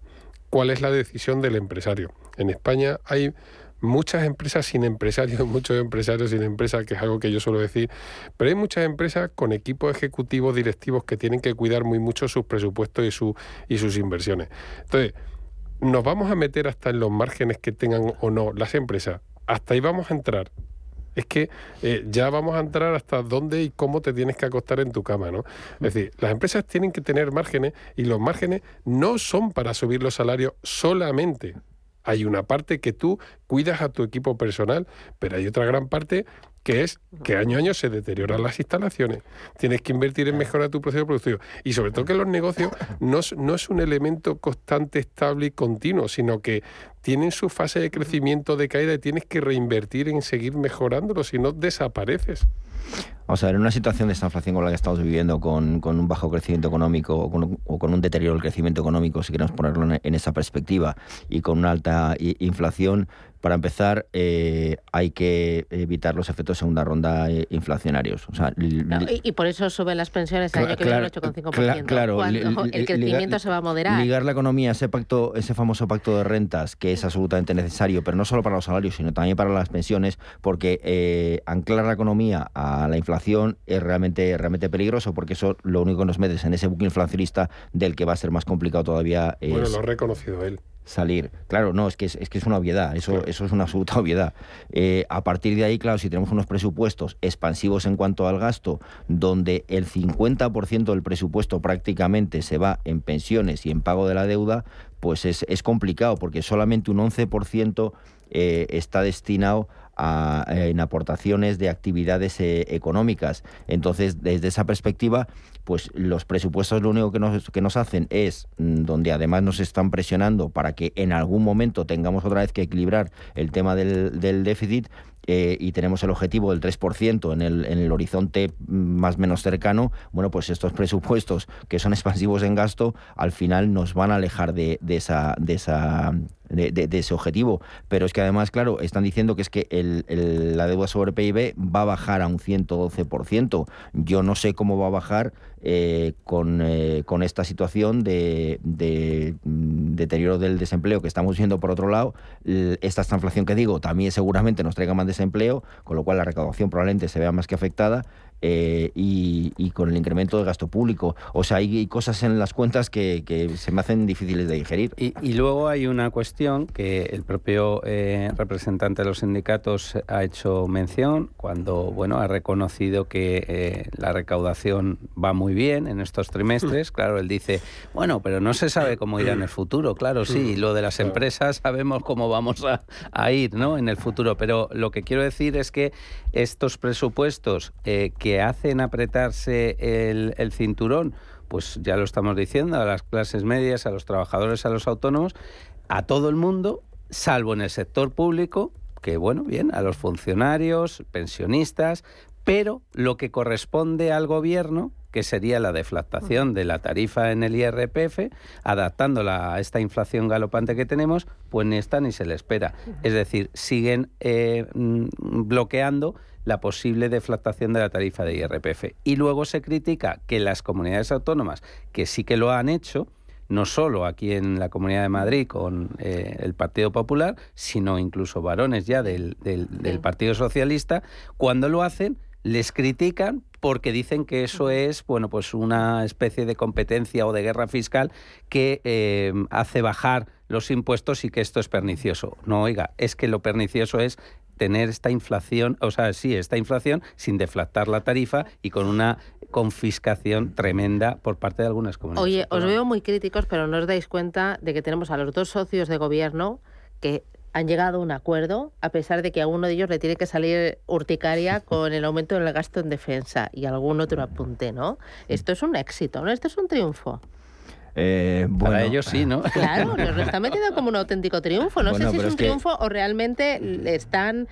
cuál es la decisión del empresario. En España hay muchas empresas sin empresarios, muchos empresarios sin empresas, que es algo que yo suelo decir, pero hay muchas empresas con equipos ejecutivos, directivos que tienen que cuidar muy mucho sus presupuestos y, y sus inversiones. Entonces, nos vamos a meter hasta en los márgenes que tengan o no las empresas hasta ahí vamos a entrar. Es que eh, ya vamos a entrar hasta dónde y cómo te tienes que acostar en tu cama, ¿no? Es decir, las empresas tienen que tener márgenes y los márgenes no son para subir los salarios solamente. Hay una parte que tú cuidas a tu equipo personal, pero hay otra gran parte que es que año a año se deterioran las instalaciones. Tienes que invertir en mejorar tu proceso productivo. Y sobre todo que los negocios no, no es un elemento constante, estable y continuo, sino que tienen su fase de crecimiento, de caída y tienes que reinvertir en seguir mejorándolo, si no desapareces. Vamos a ver, en una situación de esta inflación con la que estamos viviendo, con, un bajo crecimiento económico o con, un deterioro del crecimiento económico, si queremos ponerlo en, esa perspectiva, y con una alta inflación, para empezar, eh, hay que evitar los efectos de segunda ronda eh, inflacionarios. y, por eso suben las pensiones al año que viene 8,5%. Claro, el crecimiento se va a moderar. Ligar la economía ese pacto, ese famoso pacto de rentas, que es absolutamente necesario, pero no solo para los salarios, sino también para las pensiones, porque eh, anclar la economía a la inflación es realmente, realmente peligroso, porque eso lo único que nos metes en ese buque inflacionista del que va a ser más complicado todavía. bueno, lo ha reconocido él salir. Claro, no, es que es, que es una obviedad, eso, eso es una absoluta obviedad. Eh, a partir de ahí, claro, si tenemos unos presupuestos expansivos en cuanto al gasto, donde el 50% del presupuesto prácticamente se va en pensiones y en pago de la deuda, pues es, es complicado, porque solamente un 11% eh, está destinado a, en aportaciones de actividades eh, económicas. Entonces, desde esa perspectiva, pues los presupuestos lo único que nos, que nos hacen es, mm, donde además nos están presionando para que en algún momento tengamos otra vez que equilibrar el tema del, del déficit, eh, y tenemos el objetivo del 3% en el, en el horizonte más o menos cercano, bueno, pues estos presupuestos que son expansivos en gasto, al final nos van a alejar de, de esa, de esa de, ese objetivo. Pero es que además, claro, están diciendo que es que el, la deuda sobre PIB va a bajar a un 112%. Yo no sé cómo va a bajar eh, con, eh, con, esta situación de, de, mm, deterioro del desempleo que estamos viendo por otro lado. Esta inflación que digo también seguramente nos traiga más desempleo, con lo cual la recaudación probablemente se vea más que afectada. Eh, y, con el incremento del gasto público. O sea, hay, cosas en las cuentas que, se me hacen difíciles de digerir. Y, luego hay una cuestión que el propio eh, representante de los sindicatos ha hecho mención cuando bueno ha reconocido que eh, la recaudación va muy bien en estos trimestres. Mm. Claro, él dice, bueno, pero no se sabe cómo irá en el futuro. Claro, sí, mm. lo de las empresas sabemos cómo vamos a, a ir ¿no? en el futuro. Pero lo que quiero decir es que estos presupuestos que hacen apretarse el, cinturón, pues ya lo estamos diciendo, a las clases medias, a los trabajadores, a los autónomos, a todo el mundo, salvo en el sector público, que bueno, bien, a los funcionarios, pensionistas, pero lo que corresponde al gobierno que sería la deflactación de la tarifa en el IRPF, adaptándola a esta inflación galopante que tenemos, pues ni está ni se le espera. Es decir, siguen eh, mm, bloqueando la posible deflactación de la tarifa de IRPF. Y luego se critica que las comunidades autónomas, que sí que lo han hecho, no solo aquí en la Comunidad de Madrid con eh, el Partido Popular, sino incluso varones ya del, del Partido Socialista, cuando lo hacen les critican porque dicen que eso es bueno pues una especie de competencia o de guerra fiscal que eh, hace bajar los impuestos y que esto es pernicioso. No, oiga, es que lo pernicioso es tener esta inflación, o sea, sí, esta inflación sin deflactar la tarifa y con una confiscación tremenda por parte de algunas comunidades. Oye, os veo muy críticos, pero no os dais cuenta de que tenemos a los dos socios de gobierno que han llegado a un acuerdo, a pesar de que a uno de ellos le tiene que salir urticaria con el aumento del gasto en defensa y algún otro apunte, ¿no? Esto es un éxito, ¿no? Esto es un triunfo. Eh, Para ellos sí, ¿no? Claro, nos lo están metiendo como un auténtico triunfo. No sé si es un triunfo o realmente están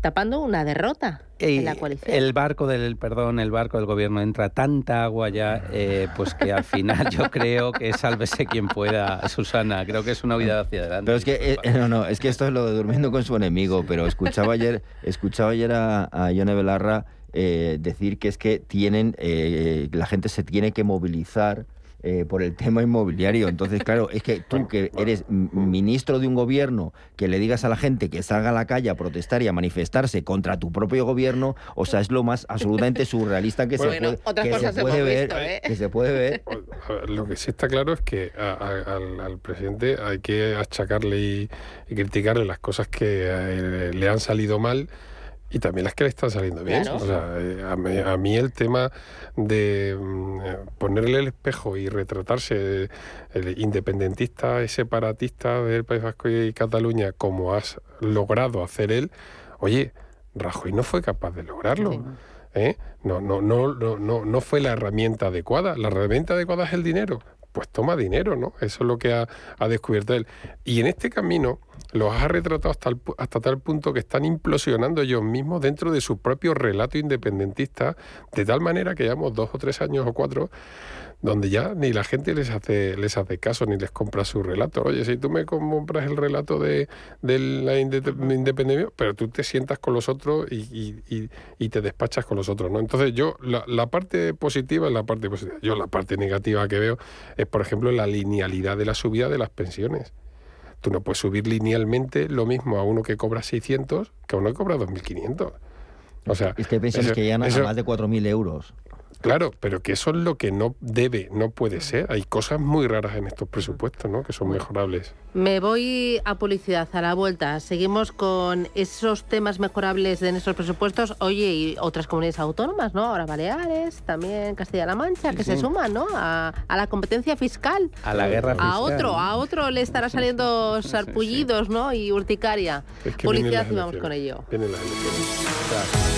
tapando una derrota en la coalición. El barco del, perdón, el barco del gobierno entra tanta agua ya, eh, pues que al final yo creo que sálvese quien pueda, Susana. Creo que es una vida hacia adelante. Pero es que eh, no, no, es que esto es lo de durmiendo con su enemigo. Pero escuchaba ayer, escuchaba ayer a, a Yone Belarra eh, decir que es que tienen, la gente se tiene que movilizar eh, por el tema inmobiliario. Entonces, claro, es que tú que eres ministro de un gobierno, que le digas a la gente que salga a la calle a protestar y a manifestarse contra tu propio gobierno, o sea, es lo más absolutamente surrealista que, se, puede, ver. ¿eh? Que se puede ver. Lo que sí está claro es que al, presidente hay que achacarle y, criticarle las cosas que eh, le han salido mal y también las que le están saliendo bien. O sea, eh, a, mí, el tema de mm, ponerle el espejo y retratarse el independentista y separatista del País Vasco y Cataluña como has logrado hacer él, oye, Rajoy no fue capaz de lograrlo. ¿eh? No, no, no, no, no fue la herramienta adecuada. La herramienta adecuada es el dinero. Pues toma dinero, ¿no? Eso es lo que ha, descubierto él. Y en este camino los ha retratado hasta, hasta tal punto que están implosionando ellos mismos dentro de su propio relato independentista, de tal manera que llevamos dos o tres años o cuatro donde ya ni la gente les hace, les hace caso ni les compra su relato. Oye, si tú me compras el relato de, la independencia, pero tú te sientas con los otros y, te despachas con los otros, ¿no? Entonces yo, la, la, parte positiva es la parte positiva. Yo la parte negativa que veo es, por ejemplo, la linealidad de la subida de las pensiones. Tú no puedes subir linealmente lo mismo a uno que cobra 600 que a uno que cobra 2.500. O sea, es que hay pensiones que llegan a más de 4.000 euros. Claro, pero que eso es lo que no debe, no puede ser. Hay cosas muy raras en estos presupuestos, ¿no? Que son mejorables. Me voy a publicidad a la vuelta. Seguimos con esos temas mejorables en estos presupuestos. Oye, y otras comunidades autónomas, ¿no? Ahora Baleares, también Castilla-La Mancha, que se suman, ¿no? A, la competencia fiscal. A la guerra fiscal. A otro, a otro le estará saliendo sarpullidos, ¿no? Y urticaria. publicidad y vamos con ello. Vienen las elecciones.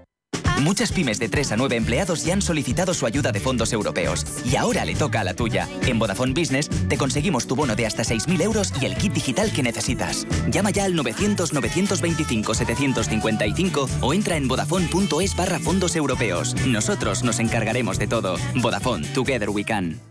Muchas pymes de 3 a 9 empleados ya han solicitado su ayuda de fondos europeos. Y ahora le toca a la tuya. En Vodafone Business te conseguimos tu bono de hasta 6.000 euros y el kit digital que necesitas. Llama ya al 900-925-755 o entra en vodafone.es barra fondos europeos. Nosotros nos encargaremos de todo. Vodafone, Together We Can.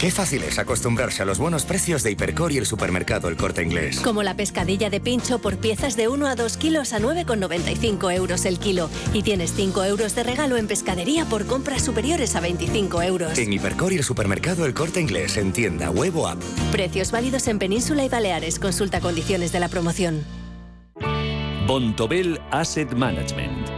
Qué fácil es acostumbrarse a los buenos precios de Hipercor y el supermercado El Corte Inglés. Como la pescadilla de pincho por piezas de 1 a 2 kilos a 9,95 euros el kilo. Y tienes 5 euros de regalo en pescadería por compras superiores a 25 euros. En Hipercor y el supermercado El Corte Inglés, en tienda, web o app. Precios válidos en Península y Baleares. Consulta condiciones de la promoción. Bontobel Asset Management.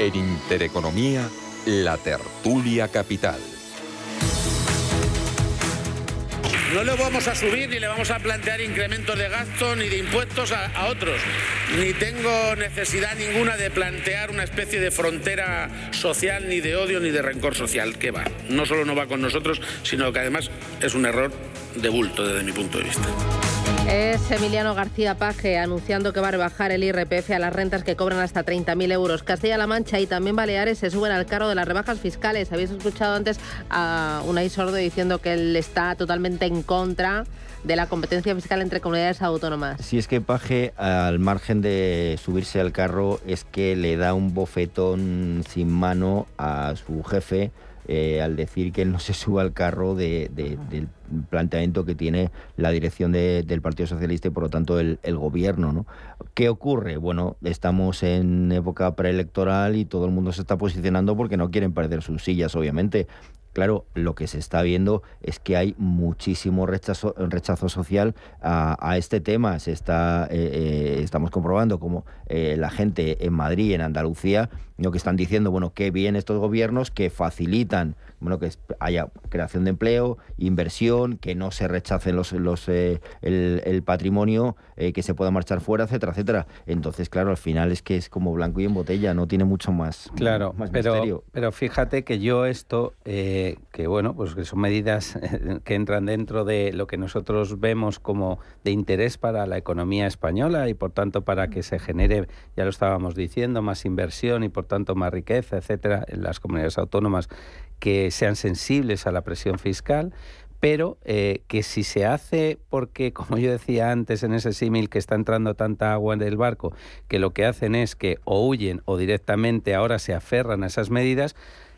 En Intereconomía, la tertulia capital. No le vamos a subir ni le vamos a plantear incrementos de gastos ni de impuestos a, a, otros. Ni tengo necesidad ninguna de plantear una especie de frontera social, ni de odio, ni de rencor social. Que va. No solo no va con nosotros, sino que además es un error de bulto desde mi punto de vista. Es Emiliano García Paje anunciando que va a rebajar el IRPF a las rentas que cobran hasta 30.000 euros. Castilla-La Mancha y también Baleares se suben al carro de las rebajas fiscales. Habéis escuchado antes a Unai Sordo diciendo que él está totalmente en contra de la competencia fiscal entre comunidades autónomas. Si es que Paje, al margen de subirse al carro, es que le da un bofetón sin mano a su jefe eh, al decir que él no se suba al carro de, de, del planteamiento que tiene la dirección de, del Partido Socialista y por lo tanto el, gobierno. ¿no? ¿Qué ocurre? Bueno, estamos en época preelectoral y todo el mundo se está posicionando porque no quieren perder sus sillas, obviamente. Claro, lo que se está viendo es que hay muchísimo rechazo, rechazo social a, este tema. Se está, eh, eh, estamos comprobando como eh, la gente en Madrid, en Andalucía, lo que están diciendo, bueno, qué bien estos gobiernos que facilitan, bueno, que haya creación de empleo, inversión, que no se rechacen los, los el, el, patrimonio, que se pueda marchar fuera, etcétera, etcétera. Entonces, claro, al final es que es como blanco y en botella, no tiene mucho más. Claro, más pero, misterio. pero fíjate que yo esto que bueno, pues que son medidas que entran dentro de lo que nosotros vemos como de interés para la economía española y por tanto para que se genere, ya lo estábamos diciendo, más inversión y por tanto más riqueza, etcétera, en las comunidades autónomas que sean sensibles a la presión fiscal, pero eh, que si se hace porque, como yo decía antes en ese símil, que está entrando tanta agua en el barco, que lo que hacen es que o huyen o directamente ahora se aferran a esas medidas,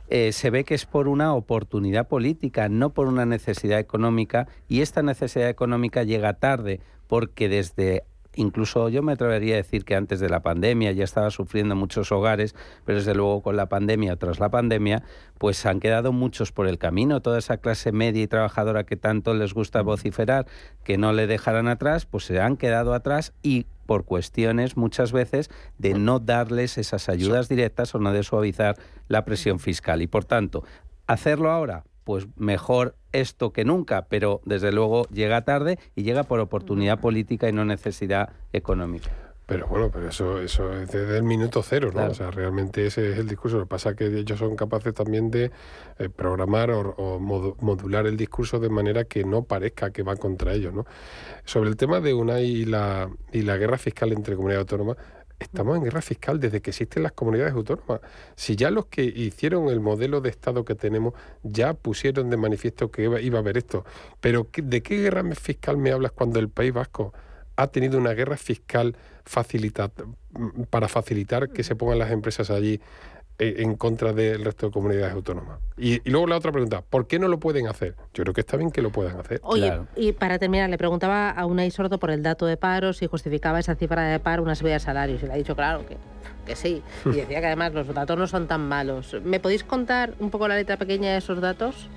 eh, se ve que es por una oportunidad política, no por una necesidad económica, y esta necesidad económica llega tarde, porque desde incluso yo me atrevería a decir que antes de la pandemia ya estaba sufriendo muchos hogares, pero desde luego con la pandemia o tras la pandemia, pues han quedado muchos por el camino. Toda esa clase media y trabajadora que tanto les gusta vociferar, que no le dejaran atrás, pues se han quedado atrás y por cuestiones muchas veces de no darles esas ayudas directas o no de suavizar la presión fiscal. Y por tanto, hacerlo ahora, pues mejor esto que nunca, pero desde luego llega tarde y llega por oportunidad política y no necesidad económica. Pero bueno, pero eso, eso es desde el minuto cero, ¿no? Claro. O sea, realmente ese es el discurso. Lo que pasa es que ellos son capaces también de eh, programar o, o, modular el discurso de manera que no parezca que va contra ellos, ¿no? Sobre el tema de UNAI y la, y la guerra fiscal entre comunidades autónomas, estamos en guerra fiscal desde que existen las comunidades autónomas. Si ya los que hicieron el modelo de Estado que tenemos ya pusieron de manifiesto que iba, a haber esto, pero ¿de qué guerra fiscal me hablas cuando el País Vasco ha tenido una guerra fiscal facilita, para facilitar que se pongan las empresas allí en contra del resto de comunidades autónomas. Y, y, luego la otra pregunta, ¿por qué no lo pueden hacer? Yo creo que está bien que lo puedan hacer. Oye, claro. y para terminar, le preguntaba a Unai Sordo por el dato de paro, si justificaba esa cifra de paro una subida de salarios. Y le ha dicho, claro, que, que sí. Y decía que además los datos no son tan malos. ¿Me podéis contar un poco la letra pequeña de esos datos?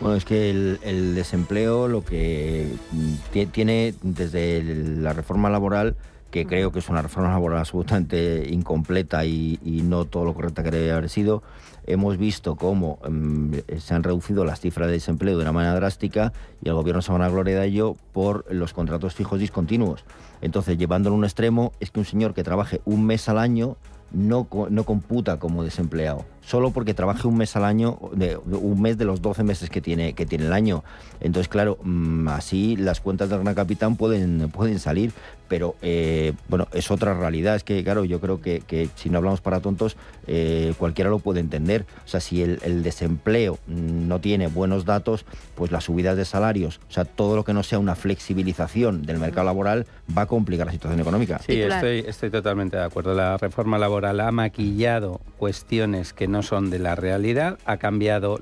Bueno, es que el, desempleo lo que mm, tiene desde la reforma laboral que creo que es una reforma laboral absolutamente incompleta y, no todo lo correcta que debe haber sido. Hemos visto cómo mm, se han reducido las cifras de desempleo de una manera drástica y el gobierno se va a gloria de ello por los contratos fijos discontinuos. Entonces, llevándolo a un extremo, es que un señor que trabaje un mes al año no, no computa como desempleado solo porque trabaje un mes al año, de, un mes de los 12 meses que tiene, que tiene el año. Entonces, claro, mm, así las cuentas del Gran Capitán pueden, pueden salir, pero eh, bueno, es otra realidad. Es que, claro, yo creo que, si no hablamos para tontos, eh, cualquiera lo puede entender. O sea, si el, desempleo no tiene buenos datos, pues las subidas de salarios, o sea, todo lo que no sea una flexibilización del mercado laboral va a complicar la situación económica. Sí, estoy, estoy totalmente de acuerdo. La reforma laboral ha maquillado cuestiones que no son de la realidad, ha cambiado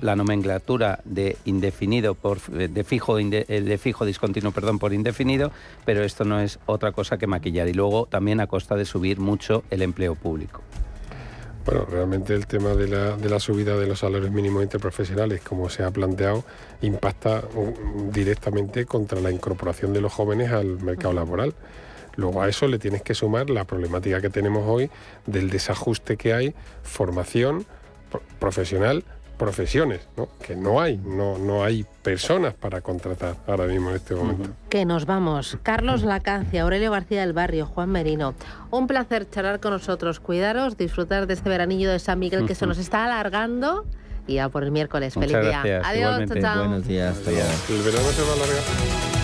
la nomenclatura de indefinido por de fijo eh, de fijo discontinuo, perdón, por indefinido, pero esto no es otra cosa que maquillar y luego también a costa de subir mucho el empleo público. Bueno, realmente el tema de la, de la, subida de los salarios mínimos interprofesionales, como se ha planteado, impacta mm, directamente contra la incorporación de los jóvenes al mercado laboral. Luego a eso le tienes que sumar la problemática que tenemos hoy del desajuste que hay, formación profesional, profesiones, ¿no? que no hay, no, no hay personas para contratar ahora mismo en este momento. Que nos vamos. Carlos Lacancia, Aurelio García del Barrio, Juan Merino. Un placer charlar con nosotros, cuidaros, disfrutar de este veranillo de San Miguel que se nos está alargando y ya por el miércoles. Feliz día. Adiós, chao, Buenos días. El verano se va a alargar.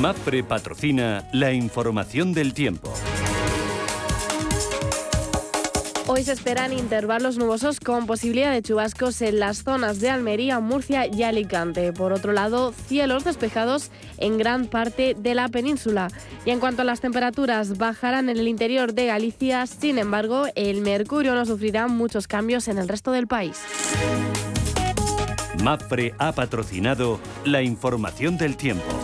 MAPRE patrocina la información del tiempo. Hoy se esperan intervalos nubosos con posibilidad de chubascos en las zonas de Almería, Murcia y Alicante. Por otro lado, cielos despejados en gran parte de la península. Y en cuanto a las temperaturas, bajarán en el interior de Galicia. Sin embargo, el mercurio no sufrirá muchos cambios en el resto del país. MAPRE ha patrocinado la información del tiempo.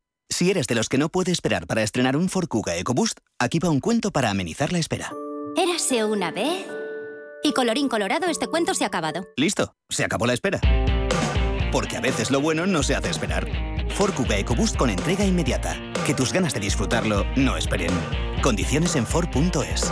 Si eres de los que no puede esperar para estrenar un Ford Kuga EcoBoost, aquí va un cuento para amenizar la espera. Érase una vez... Y colorín colorado, este cuento se ha acabado. Listo, se acabó la espera. Porque a veces lo bueno no se hace esperar. Ford Kuga EcoBoost con entrega inmediata. Que tus ganas de disfrutarlo no esperen. Condiciones en Ford.es.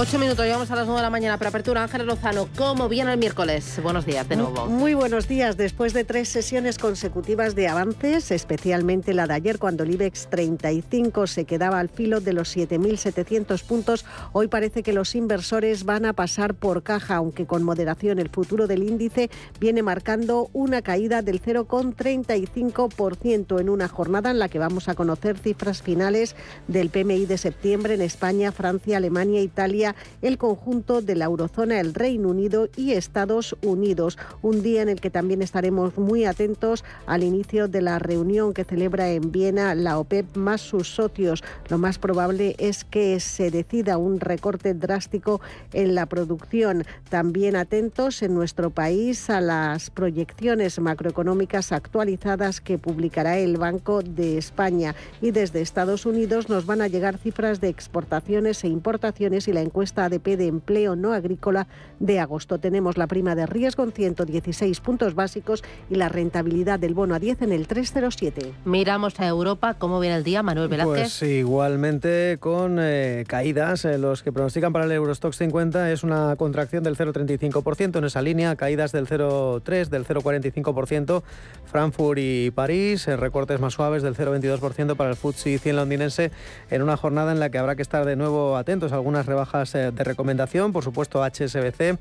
Ocho minutos, llegamos a las nueve de la mañana. Para apertura, Ángeles Lozano, ¿cómo viene el miércoles? Buenos días de nuevo. Muy buenos días. Después de tres sesiones consecutivas de avances, especialmente la de ayer, cuando el IBEX 35 se quedaba al filo de los 7.700 puntos, hoy parece que los inversores van a pasar por caja, aunque con moderación. El futuro del índice viene marcando una caída del 0,35% en una jornada en la que vamos a conocer cifras finales del PMI de septiembre en España, Francia, Alemania, Italia el conjunto de la eurozona, el Reino Unido y Estados Unidos. Un día en el que también estaremos muy atentos al inicio de la reunión que celebra en Viena la OPEP más sus socios. Lo más probable es que se decida un recorte drástico en la producción. También atentos en nuestro país a las proyecciones macroeconómicas actualizadas que publicará el Banco de España. Y desde Estados Unidos nos van a llegar cifras de exportaciones e importaciones y la encuesta ADP de empleo no agrícola de agosto. Tenemos la prima de riesgo en 116 puntos básicos y la rentabilidad del bono a 10 en el 307. Miramos a Europa, ¿cómo viene el día, Manuel Velázquez? Pues igualmente con eh, caídas. Eh, los que pronostican para el Eurostox 50 es una contracción del 0,35%. En esa línea, caídas del 0,3%, del 0,45%. Frankfurt y París, eh, recortes más suaves del 0,22% para el FTSE 100 londinense en una jornada en la que habrá que estar de nuevo atentos a algunas rebajas de recomendación. Por supuesto, HSBC, eh,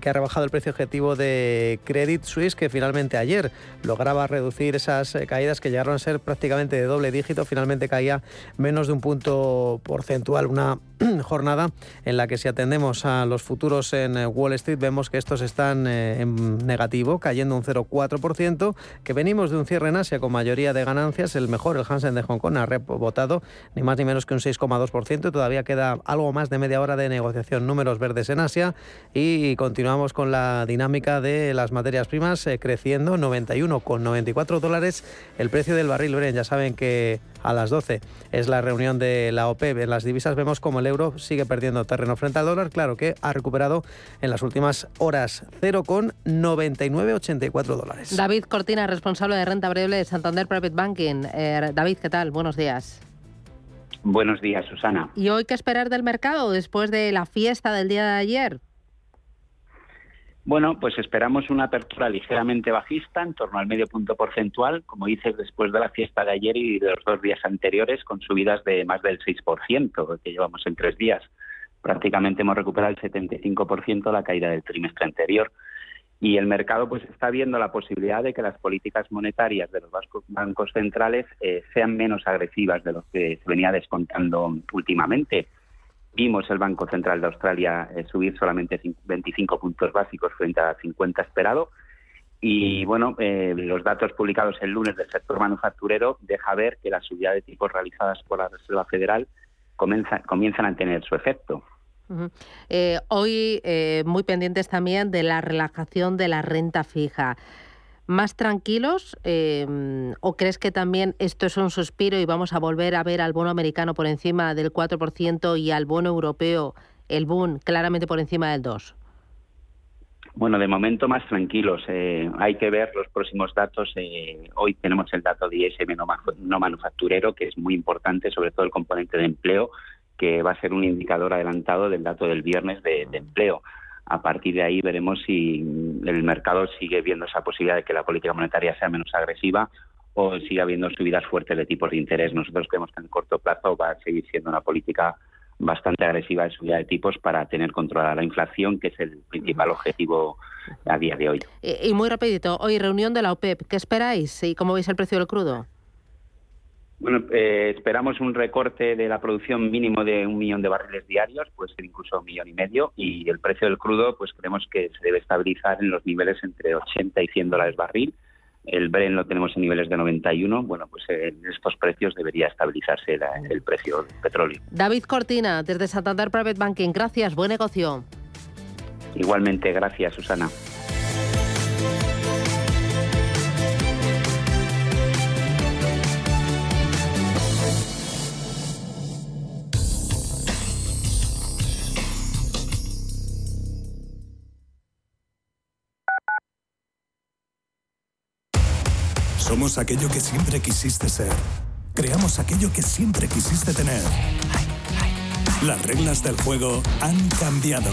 que ha rebajado el precio objetivo de Credit Suisse, que finalmente ayer lograba reducir esas eh, caídas que llegaron a ser prácticamente de doble dígito. Finalmente caía menos de un punto porcentual. Una jornada en la que si atendemos a los futuros en eh, Wall Street vemos que estos están en negativo, cayendo un 0,4%, que venimos de un cierre en Asia con mayoría de ganancias. El mejor, el Hansen de Hong Kong, ha rebotado ni más ni menos que un 6,2%. Todavía queda algo más de media hora de negociación números verdes en Asia y continuamos con la dinámica de las materias primas eh, creciendo 91,94 dólares el precio del barril Bren. Ya saben que a las 12 es la reunión de la OPEP. En las divisas vemos como el euro sigue perdiendo terreno frente al dólar. Claro que ha recuperado en las últimas horas 0,9984 dólares. David Cortina, responsable de renta variable de Santander Private Banking. Eh, David, ¿qué tal? Buenos días. Buenos días, Susana. ¿Y hoy qué esperar del mercado después de la fiesta del día de ayer? Bueno, pues esperamos una apertura ligeramente bajista, en torno al medio punto porcentual, como dices, después de la fiesta de ayer y de los dos días anteriores, con subidas de más del 6% que llevamos en tres días. Prácticamente hemos recuperado el 75% la caída del trimestre anterior y el mercado pues está viendo la posibilidad de que las políticas monetarias de los bancos centrales eh, sean menos agresivas de lo que se venía descontando últimamente. Vimos el Banco Central de Australia eh, subir solamente 25 puntos básicos frente a 50 esperado. Y bueno, eh, los datos publicados el lunes del sector manufacturero deja ver que la subida de tipos realizadas por la Reserva Federal comienzan a tener su efecto. Eh, hoy eh, muy pendientes también de la relajación de la renta fija. ¿Más tranquilos em, o crees que también esto es un suspiro y vamos a volver a ver al bono americano por encima del 4% y al bono europeo, el boom, claramente por encima del 2%? Bueno, de momento más tranquilos. Eh, hay que ver los próximos datos. hoy tenemos el dato de ISM no manufacturero, que es muy importante, sobre todo el componente de empleo que va a ser un indicador adelantado del dato del viernes de, empleo. A partir de ahí veremos si el mercado sigue viendo esa posibilidad de que la política monetaria sea menos agresiva o sigue habiendo subidas fuertes de tipos de interés. Nosotros creemos que en corto plazo va a seguir siendo una política bastante agresiva de subida de tipos para tener controlada la inflación, que es el principal objetivo a día de hoy. Y, muy rapidito, hoy reunión de la OPEP, ¿qué esperáis y cómo veis el precio del crudo? Bueno, eh, esperamos un recorte de la producción mínimo de un millón de barriles diarios, puede ser incluso un millón y medio, y el precio del crudo, pues creemos que se debe estabilizar en los niveles entre 80 y 100 dólares barril. El Bren lo tenemos en niveles de 91. Bueno, pues en estos precios debería estabilizarse el precio del petróleo. David Cortina, desde Santander Private Banking. Gracias, buen negocio. Igualmente, gracias, Susana. Somos aquello que siempre quisiste ser. Creamos aquello que siempre quisiste tener. Las reglas del juego han cambiado.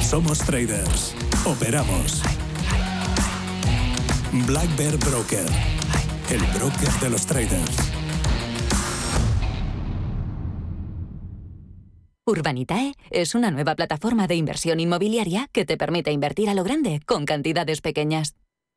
Somos traders. Operamos. Black Bear Broker. El broker de los traders. Urbanitae es una nueva plataforma de inversión inmobiliaria que te permite invertir a lo grande con cantidades pequeñas.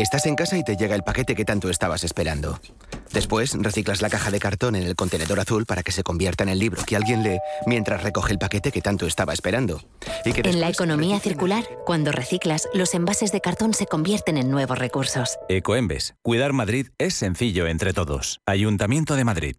Estás en casa y te llega el paquete que tanto estabas esperando. Después reciclas la caja de cartón en el contenedor azul para que se convierta en el libro que alguien lee mientras recoge el paquete que tanto estaba esperando. en la economía circular, cuando reciclas, los envases de cartón se convierten en nuevos recursos. Ecoembes. Cuidar Madrid es sencillo entre todos. Ayuntamiento de Madrid.